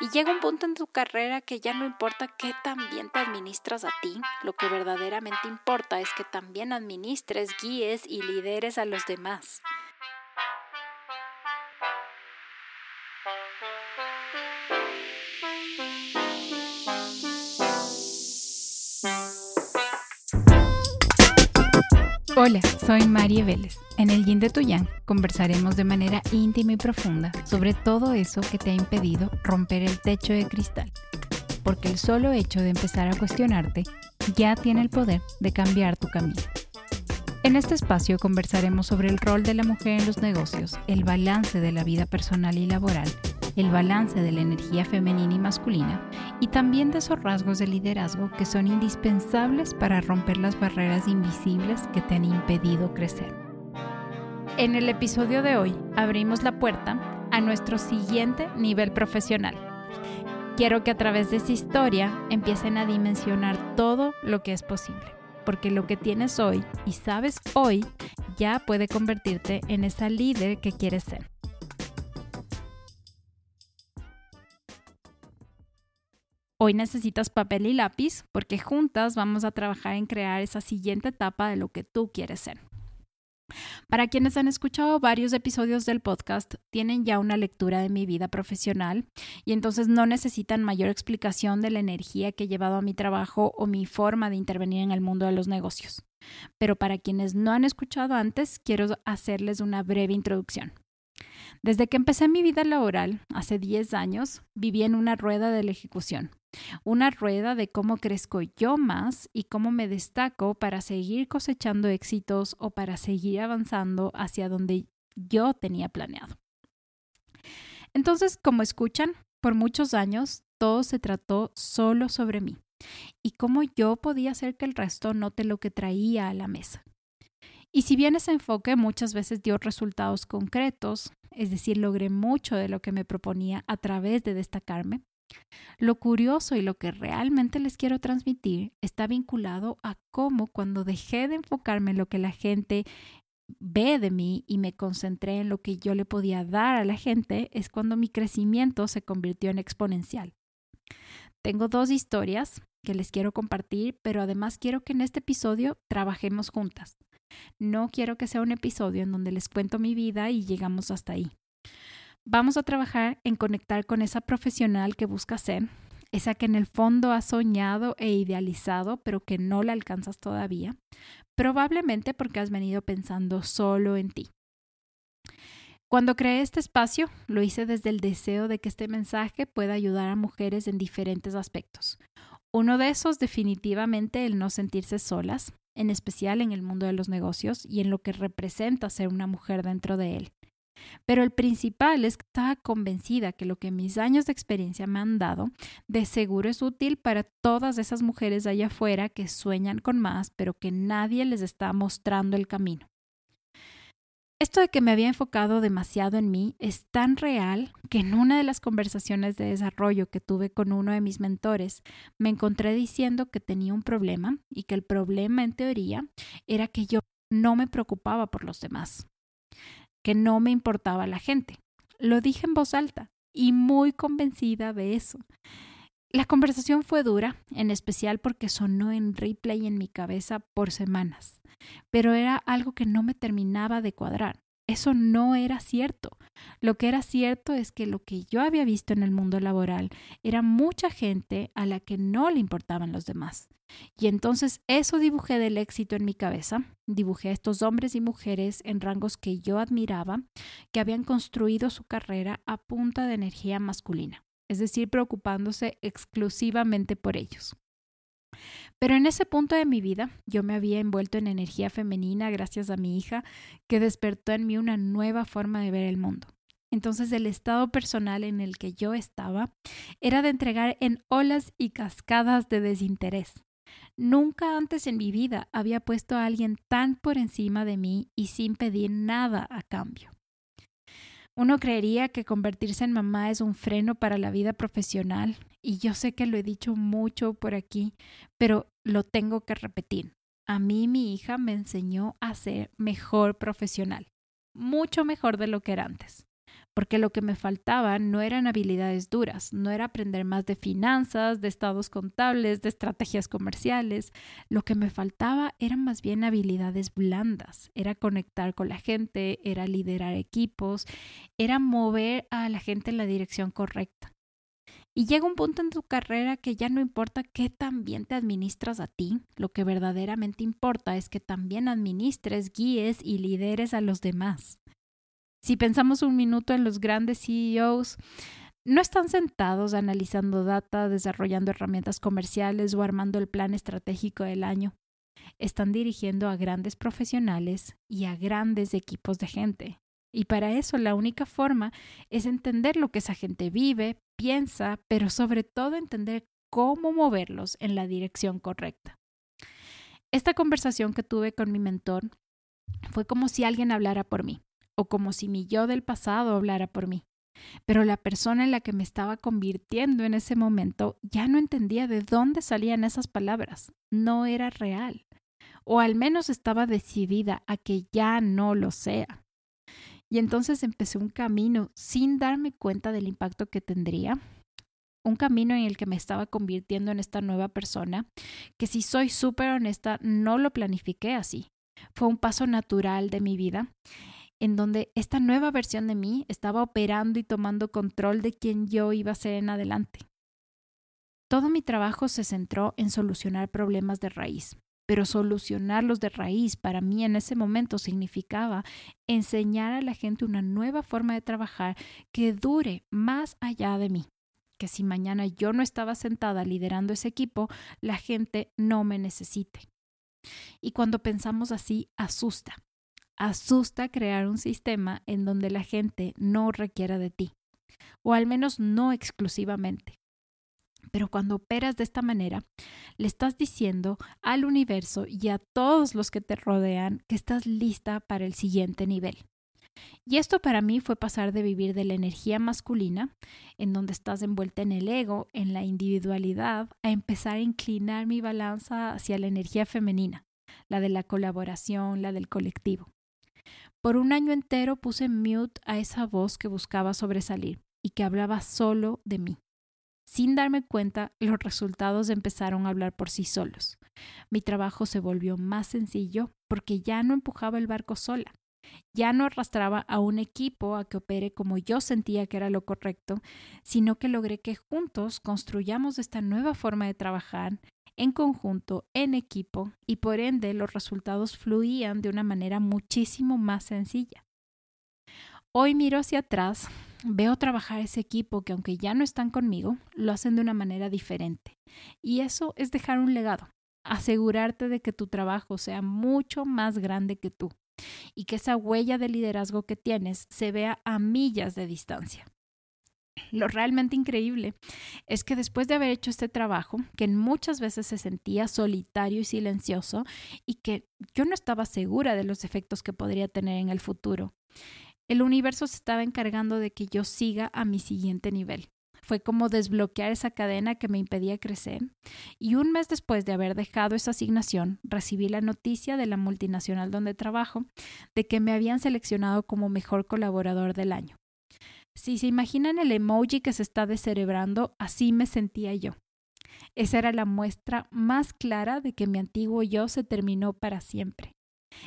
Y llega un punto en tu carrera que ya no importa qué tan bien te administras a ti, lo que verdaderamente importa es que también administres, guíes y lideres a los demás. Hola, soy María Vélez. En el Yin de Tuyán conversaremos de manera íntima y profunda sobre todo eso que te ha impedido romper el techo de cristal. Porque el solo hecho de empezar a cuestionarte ya tiene el poder de cambiar tu camino. En este espacio conversaremos sobre el rol de la mujer en los negocios, el balance de la vida personal y laboral, el balance de la energía femenina y masculina y también de esos rasgos de liderazgo que son indispensables para romper las barreras invisibles que te han impedido crecer. En el episodio de hoy abrimos la puerta a nuestro siguiente nivel profesional. Quiero que a través de esta historia empiecen a dimensionar todo lo que es posible, porque lo que tienes hoy y sabes hoy ya puede convertirte en esa líder que quieres ser. Hoy necesitas papel y lápiz porque juntas vamos a trabajar en crear esa siguiente etapa de lo que tú quieres ser. Para quienes han escuchado varios episodios del podcast, tienen ya una lectura de mi vida profesional y entonces no necesitan mayor explicación de la energía que he llevado a mi trabajo o mi forma de intervenir en el mundo de los negocios. Pero para quienes no han escuchado antes, quiero hacerles una breve introducción. Desde que empecé mi vida laboral, hace 10 años, viví en una rueda de la ejecución, una rueda de cómo crezco yo más y cómo me destaco para seguir cosechando éxitos o para seguir avanzando hacia donde yo tenía planeado. Entonces, como escuchan, por muchos años todo se trató solo sobre mí y cómo yo podía hacer que el resto note lo que traía a la mesa. Y si bien ese enfoque muchas veces dio resultados concretos, es decir, logré mucho de lo que me proponía a través de destacarme, lo curioso y lo que realmente les quiero transmitir está vinculado a cómo cuando dejé de enfocarme en lo que la gente ve de mí y me concentré en lo que yo le podía dar a la gente, es cuando mi crecimiento se convirtió en exponencial. Tengo dos historias que les quiero compartir, pero además quiero que en este episodio trabajemos juntas. No quiero que sea un episodio en donde les cuento mi vida y llegamos hasta ahí. Vamos a trabajar en conectar con esa profesional que busca ser, esa que en el fondo has soñado e idealizado, pero que no la alcanzas todavía, probablemente porque has venido pensando solo en ti. Cuando creé este espacio, lo hice desde el deseo de que este mensaje pueda ayudar a mujeres en diferentes aspectos. Uno de esos definitivamente el no sentirse solas, en especial en el mundo de los negocios y en lo que representa ser una mujer dentro de él. Pero el principal es que estaba convencida que lo que mis años de experiencia me han dado de seguro es útil para todas esas mujeres allá afuera que sueñan con más, pero que nadie les está mostrando el camino. Esto de que me había enfocado demasiado en mí es tan real que en una de las conversaciones de desarrollo que tuve con uno de mis mentores me encontré diciendo que tenía un problema y que el problema en teoría era que yo no me preocupaba por los demás, que no me importaba la gente. Lo dije en voz alta y muy convencida de eso. La conversación fue dura, en especial porque sonó en replay en mi cabeza por semanas, pero era algo que no me terminaba de cuadrar. Eso no era cierto. Lo que era cierto es que lo que yo había visto en el mundo laboral era mucha gente a la que no le importaban los demás. Y entonces eso dibujé del éxito en mi cabeza, dibujé a estos hombres y mujeres en rangos que yo admiraba, que habían construido su carrera a punta de energía masculina es decir, preocupándose exclusivamente por ellos. Pero en ese punto de mi vida yo me había envuelto en energía femenina gracias a mi hija, que despertó en mí una nueva forma de ver el mundo. Entonces el estado personal en el que yo estaba era de entregar en olas y cascadas de desinterés. Nunca antes en mi vida había puesto a alguien tan por encima de mí y sin pedir nada a cambio. Uno creería que convertirse en mamá es un freno para la vida profesional y yo sé que lo he dicho mucho por aquí, pero lo tengo que repetir. A mí mi hija me enseñó a ser mejor profesional, mucho mejor de lo que era antes. Porque lo que me faltaba no eran habilidades duras, no era aprender más de finanzas, de estados contables, de estrategias comerciales, lo que me faltaba eran más bien habilidades blandas, era conectar con la gente, era liderar equipos, era mover a la gente en la dirección correcta. Y llega un punto en tu carrera que ya no importa qué tan bien te administras a ti, lo que verdaderamente importa es que también administres, guíes y lideres a los demás. Si pensamos un minuto en los grandes CEOs, no están sentados analizando data, desarrollando herramientas comerciales o armando el plan estratégico del año. Están dirigiendo a grandes profesionales y a grandes equipos de gente. Y para eso la única forma es entender lo que esa gente vive, piensa, pero sobre todo entender cómo moverlos en la dirección correcta. Esta conversación que tuve con mi mentor fue como si alguien hablara por mí o como si mi yo del pasado hablara por mí. Pero la persona en la que me estaba convirtiendo en ese momento ya no entendía de dónde salían esas palabras. No era real. O al menos estaba decidida a que ya no lo sea. Y entonces empecé un camino sin darme cuenta del impacto que tendría. Un camino en el que me estaba convirtiendo en esta nueva persona, que si soy súper honesta, no lo planifiqué así. Fue un paso natural de mi vida en donde esta nueva versión de mí estaba operando y tomando control de quién yo iba a ser en adelante. Todo mi trabajo se centró en solucionar problemas de raíz, pero solucionarlos de raíz para mí en ese momento significaba enseñar a la gente una nueva forma de trabajar que dure más allá de mí, que si mañana yo no estaba sentada liderando ese equipo, la gente no me necesite. Y cuando pensamos así, asusta, asusta crear un sistema en donde la gente no requiera de ti, o al menos no exclusivamente. Pero cuando operas de esta manera, le estás diciendo al universo y a todos los que te rodean que estás lista para el siguiente nivel. Y esto para mí fue pasar de vivir de la energía masculina, en donde estás envuelta en el ego, en la individualidad, a empezar a inclinar mi balanza hacia la energía femenina, la de la colaboración, la del colectivo. Por un año entero puse mute a esa voz que buscaba sobresalir y que hablaba solo de mí. Sin darme cuenta, los resultados empezaron a hablar por sí solos. Mi trabajo se volvió más sencillo porque ya no empujaba el barco sola. Ya no arrastraba a un equipo a que opere como yo sentía que era lo correcto, sino que logré que juntos construyamos esta nueva forma de trabajar en conjunto, en equipo, y por ende los resultados fluían de una manera muchísimo más sencilla. Hoy miro hacia atrás, veo trabajar ese equipo que aunque ya no están conmigo, lo hacen de una manera diferente. Y eso es dejar un legado, asegurarte de que tu trabajo sea mucho más grande que tú y que esa huella de liderazgo que tienes se vea a millas de distancia. Lo realmente increíble es que después de haber hecho este trabajo, que muchas veces se sentía solitario y silencioso y que yo no estaba segura de los efectos que podría tener en el futuro, el universo se estaba encargando de que yo siga a mi siguiente nivel. Fue como desbloquear esa cadena que me impedía crecer. Y un mes después de haber dejado esa asignación, recibí la noticia de la multinacional donde trabajo de que me habían seleccionado como mejor colaborador del año. Si se imaginan el emoji que se está descerebrando, así me sentía yo. Esa era la muestra más clara de que mi antiguo yo se terminó para siempre.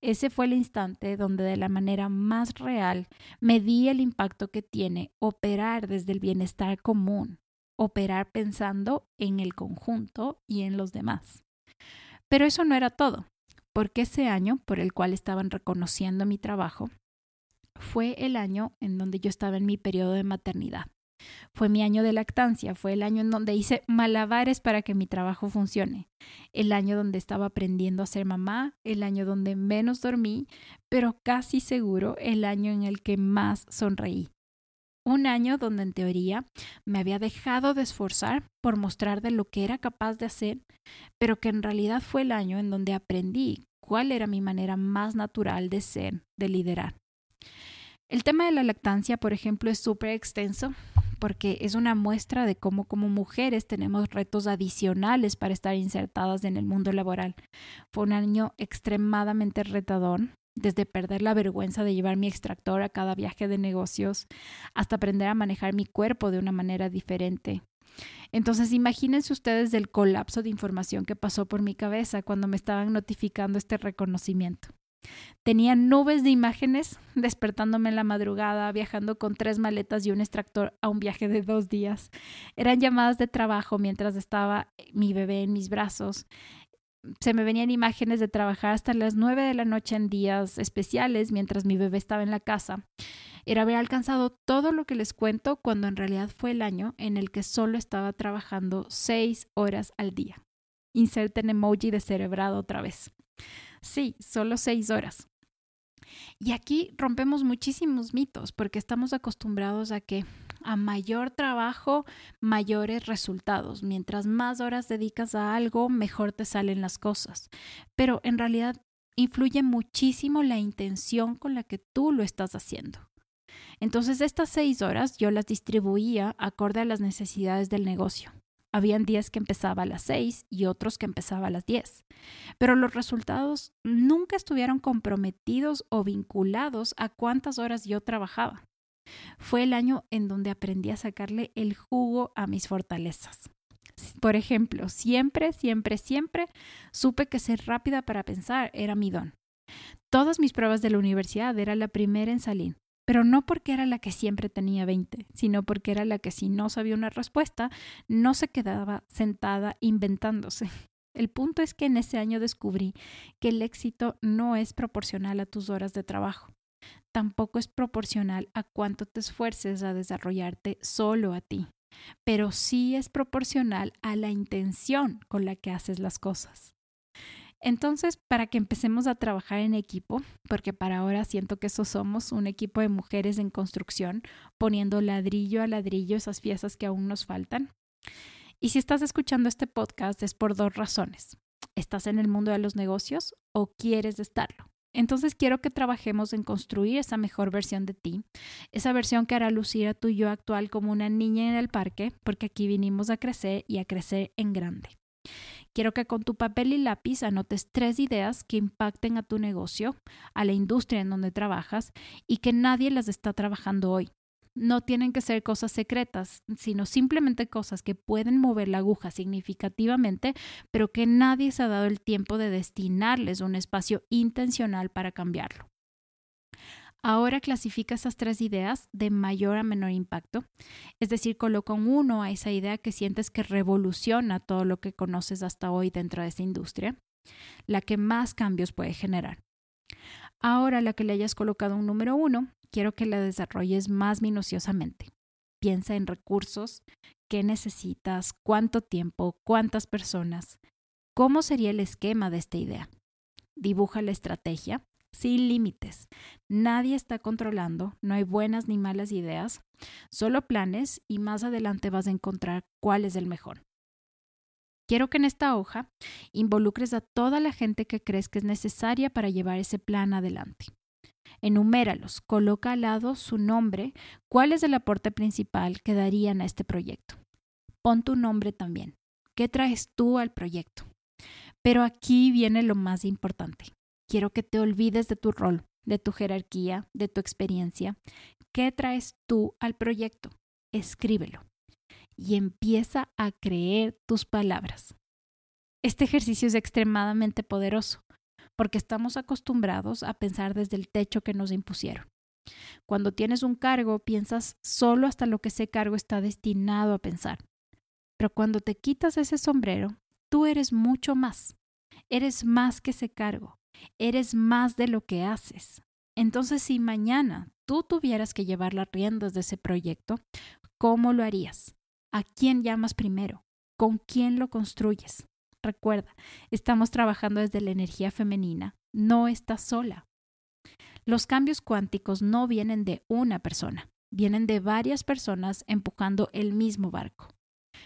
Ese fue el instante donde de la manera más real medí el impacto que tiene operar desde el bienestar común, operar pensando en el conjunto y en los demás. Pero eso no era todo, porque ese año por el cual estaban reconociendo mi trabajo, fue el año en donde yo estaba en mi periodo de maternidad. Fue mi año de lactancia, fue el año en donde hice malabares para que mi trabajo funcione, el año donde estaba aprendiendo a ser mamá, el año donde menos dormí, pero casi seguro el año en el que más sonreí. Un año donde en teoría me había dejado de esforzar por mostrar de lo que era capaz de hacer, pero que en realidad fue el año en donde aprendí cuál era mi manera más natural de ser, de liderar. El tema de la lactancia, por ejemplo, es súper extenso porque es una muestra de cómo como mujeres tenemos retos adicionales para estar insertadas en el mundo laboral. Fue un año extremadamente retador desde perder la vergüenza de llevar mi extractor a cada viaje de negocios hasta aprender a manejar mi cuerpo de una manera diferente. Entonces imagínense ustedes del colapso de información que pasó por mi cabeza cuando me estaban notificando este reconocimiento. Tenía nubes de imágenes despertándome en la madrugada, viajando con tres maletas y un extractor a un viaje de dos días. Eran llamadas de trabajo mientras estaba mi bebé en mis brazos se me venían imágenes de trabajar hasta las nueve de la noche en días especiales mientras mi bebé estaba en la casa. Era haber alcanzado todo lo que les cuento cuando en realidad fue el año en el que solo estaba trabajando seis horas al día. Inserten emoji de cerebrado otra vez. Sí, solo seis horas. Y aquí rompemos muchísimos mitos porque estamos acostumbrados a que a mayor trabajo, mayores resultados. Mientras más horas dedicas a algo, mejor te salen las cosas. Pero en realidad influye muchísimo la intención con la que tú lo estás haciendo. Entonces estas seis horas yo las distribuía acorde a las necesidades del negocio. Habían días que empezaba a las seis y otros que empezaba a las diez. Pero los resultados nunca estuvieron comprometidos o vinculados a cuántas horas yo trabajaba. Fue el año en donde aprendí a sacarle el jugo a mis fortalezas. Por ejemplo, siempre, siempre, siempre supe que ser rápida para pensar era mi don. Todas mis pruebas de la universidad era la primera en salir, pero no porque era la que siempre tenía 20, sino porque era la que si no sabía una respuesta, no se quedaba sentada inventándose. El punto es que en ese año descubrí que el éxito no es proporcional a tus horas de trabajo tampoco es proporcional a cuánto te esfuerces a desarrollarte solo a ti, pero sí es proporcional a la intención con la que haces las cosas. Entonces, para que empecemos a trabajar en equipo, porque para ahora siento que eso somos, un equipo de mujeres en construcción, poniendo ladrillo a ladrillo esas piezas que aún nos faltan. Y si estás escuchando este podcast es por dos razones. ¿Estás en el mundo de los negocios o quieres estarlo? Entonces quiero que trabajemos en construir esa mejor versión de ti, esa versión que hará lucir a tu yo actual como una niña en el parque, porque aquí vinimos a crecer y a crecer en grande. Quiero que con tu papel y lápiz anotes tres ideas que impacten a tu negocio, a la industria en donde trabajas y que nadie las está trabajando hoy no tienen que ser cosas secretas, sino simplemente cosas que pueden mover la aguja significativamente, pero que nadie se ha dado el tiempo de destinarles un espacio intencional para cambiarlo. Ahora clasifica esas tres ideas de mayor a menor impacto, es decir, coloca un uno a esa idea que sientes que revoluciona todo lo que conoces hasta hoy dentro de esa industria, la que más cambios puede generar. Ahora la que le hayas colocado un número uno, quiero que la desarrolles más minuciosamente. Piensa en recursos, qué necesitas, cuánto tiempo, cuántas personas, cómo sería el esquema de esta idea. Dibuja la estrategia sin límites. Nadie está controlando, no hay buenas ni malas ideas, solo planes y más adelante vas a encontrar cuál es el mejor. Quiero que en esta hoja involucres a toda la gente que crees que es necesaria para llevar ese plan adelante. Enuméralos, coloca al lado su nombre, cuál es el aporte principal que darían a este proyecto. Pon tu nombre también. ¿Qué traes tú al proyecto? Pero aquí viene lo más importante. Quiero que te olvides de tu rol, de tu jerarquía, de tu experiencia. ¿Qué traes tú al proyecto? Escríbelo y empieza a creer tus palabras. Este ejercicio es extremadamente poderoso porque estamos acostumbrados a pensar desde el techo que nos impusieron. Cuando tienes un cargo, piensas solo hasta lo que ese cargo está destinado a pensar. Pero cuando te quitas ese sombrero, tú eres mucho más. Eres más que ese cargo. Eres más de lo que haces. Entonces, si mañana tú tuvieras que llevar las riendas de ese proyecto, ¿cómo lo harías? ¿A quién llamas primero? ¿Con quién lo construyes? Recuerda, estamos trabajando desde la energía femenina. No estás sola. Los cambios cuánticos no vienen de una persona, vienen de varias personas empujando el mismo barco.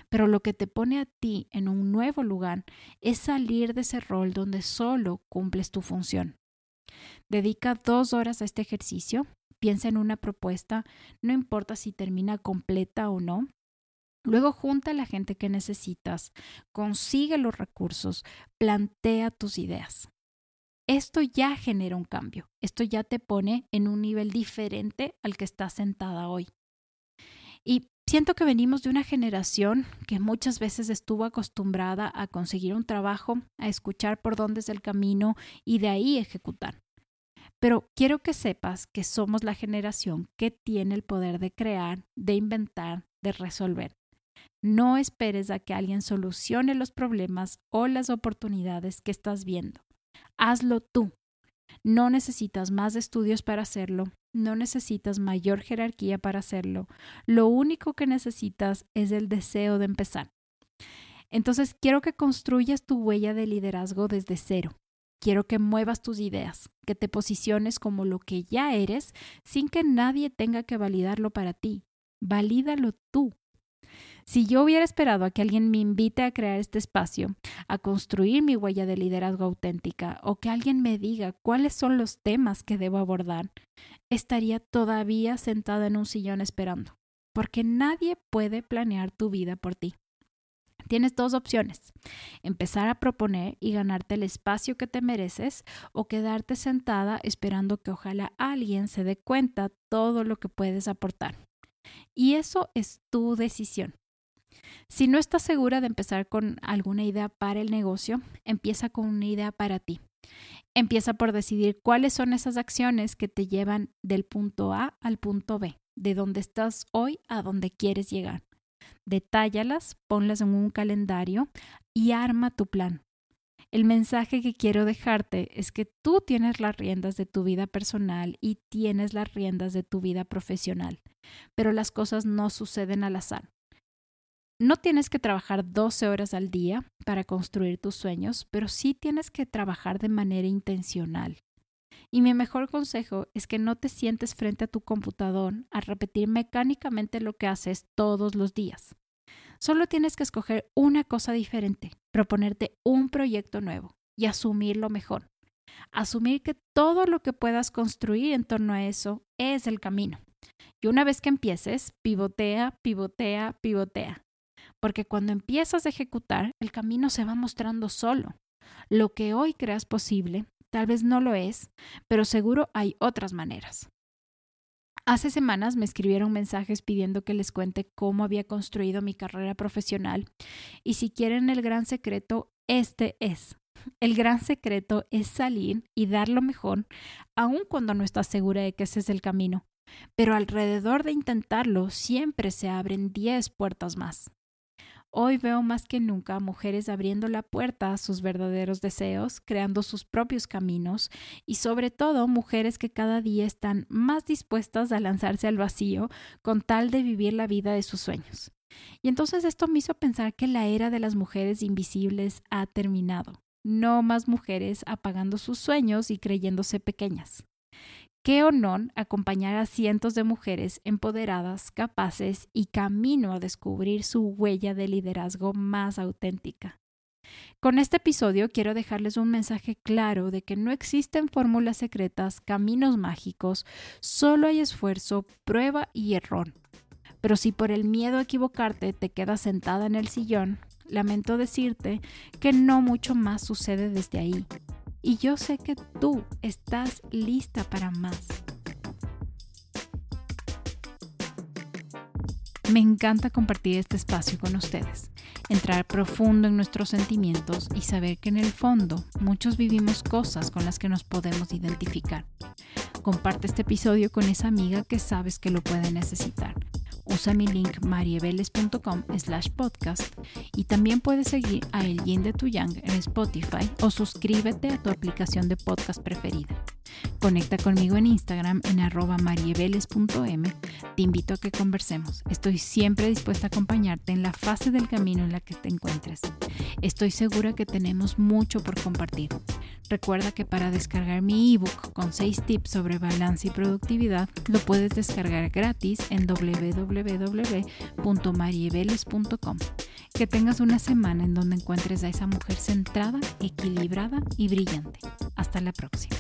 Pero lo que te pone a ti en un nuevo lugar es salir de ese rol donde solo cumples tu función. Dedica dos horas a este ejercicio, piensa en una propuesta, no importa si termina completa o no, Luego junta a la gente que necesitas, consigue los recursos, plantea tus ideas. esto ya genera un cambio. Esto ya te pone en un nivel diferente al que estás sentada hoy. Y siento que venimos de una generación que muchas veces estuvo acostumbrada a conseguir un trabajo, a escuchar por dónde es el camino y de ahí ejecutar. Pero quiero que sepas que somos la generación que tiene el poder de crear, de inventar, de resolver. No esperes a que alguien solucione los problemas o las oportunidades que estás viendo. Hazlo tú. No necesitas más estudios para hacerlo, no necesitas mayor jerarquía para hacerlo. Lo único que necesitas es el deseo de empezar. Entonces, quiero que construyas tu huella de liderazgo desde cero. Quiero que muevas tus ideas, que te posiciones como lo que ya eres sin que nadie tenga que validarlo para ti. Valídalo tú. Si yo hubiera esperado a que alguien me invite a crear este espacio, a construir mi huella de liderazgo auténtica o que alguien me diga cuáles son los temas que debo abordar, estaría todavía sentada en un sillón esperando, porque nadie puede planear tu vida por ti. Tienes dos opciones, empezar a proponer y ganarte el espacio que te mereces o quedarte sentada esperando que ojalá alguien se dé cuenta todo lo que puedes aportar. Y eso es tu decisión. Si no estás segura de empezar con alguna idea para el negocio, empieza con una idea para ti. Empieza por decidir cuáles son esas acciones que te llevan del punto A al punto B, de donde estás hoy a donde quieres llegar. Detállalas, ponlas en un calendario y arma tu plan. El mensaje que quiero dejarte es que tú tienes las riendas de tu vida personal y tienes las riendas de tu vida profesional, pero las cosas no suceden al azar. No tienes que trabajar 12 horas al día para construir tus sueños, pero sí tienes que trabajar de manera intencional. Y mi mejor consejo es que no te sientes frente a tu computador a repetir mecánicamente lo que haces todos los días. Solo tienes que escoger una cosa diferente, proponerte un proyecto nuevo y asumirlo mejor. Asumir que todo lo que puedas construir en torno a eso es el camino. Y una vez que empieces, pivotea, pivotea, pivotea porque cuando empiezas a ejecutar, el camino se va mostrando solo. Lo que hoy creas posible, tal vez no lo es, pero seguro hay otras maneras. Hace semanas me escribieron mensajes pidiendo que les cuente cómo había construido mi carrera profesional y si quieren el gran secreto, este es. El gran secreto es salir y dar lo mejor, aun cuando no estás segura de que ese es el camino. Pero alrededor de intentarlo siempre se abren 10 puertas más. Hoy veo más que nunca mujeres abriendo la puerta a sus verdaderos deseos, creando sus propios caminos y sobre todo mujeres que cada día están más dispuestas a lanzarse al vacío con tal de vivir la vida de sus sueños. Y entonces esto me hizo pensar que la era de las mujeres invisibles ha terminado. No más mujeres apagando sus sueños y creyéndose pequeñas. Qué honor acompañar a cientos de mujeres empoderadas, capaces y camino a descubrir su huella de liderazgo más auténtica. Con este episodio quiero dejarles un mensaje claro de que no existen fórmulas secretas, caminos mágicos, solo hay esfuerzo, prueba y error. Pero si por el miedo a equivocarte te quedas sentada en el sillón, lamento decirte que no mucho más sucede desde ahí. Y yo sé que tú estás lista para más. Me encanta compartir este espacio con ustedes, entrar profundo en nuestros sentimientos y saber que en el fondo muchos vivimos cosas con las que nos podemos identificar. Comparte este episodio con esa amiga que sabes que lo puede necesitar. Usa mi link marieveles.com slash podcast y también puedes seguir a El Yin de Tu Yang en Spotify o suscríbete a tu aplicación de podcast preferida. Conecta conmigo en Instagram en arroba marieveles.m. Te invito a que conversemos. Estoy siempre dispuesta a acompañarte en la fase del camino en la que te encuentres. Estoy segura que tenemos mucho por compartir. Recuerda que para descargar mi ebook con 6 tips sobre balance y productividad, lo puedes descargar gratis en www.marieveles.com. Que tengas una semana en donde encuentres a esa mujer centrada, equilibrada y brillante. Hasta la próxima.